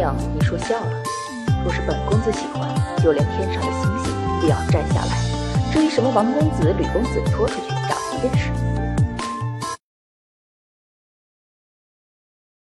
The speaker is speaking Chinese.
娘，你说笑了。若是本公子喜欢，就连天上的星星也要摘下来。至于什么王公子、吕公子拖出去，找一便是。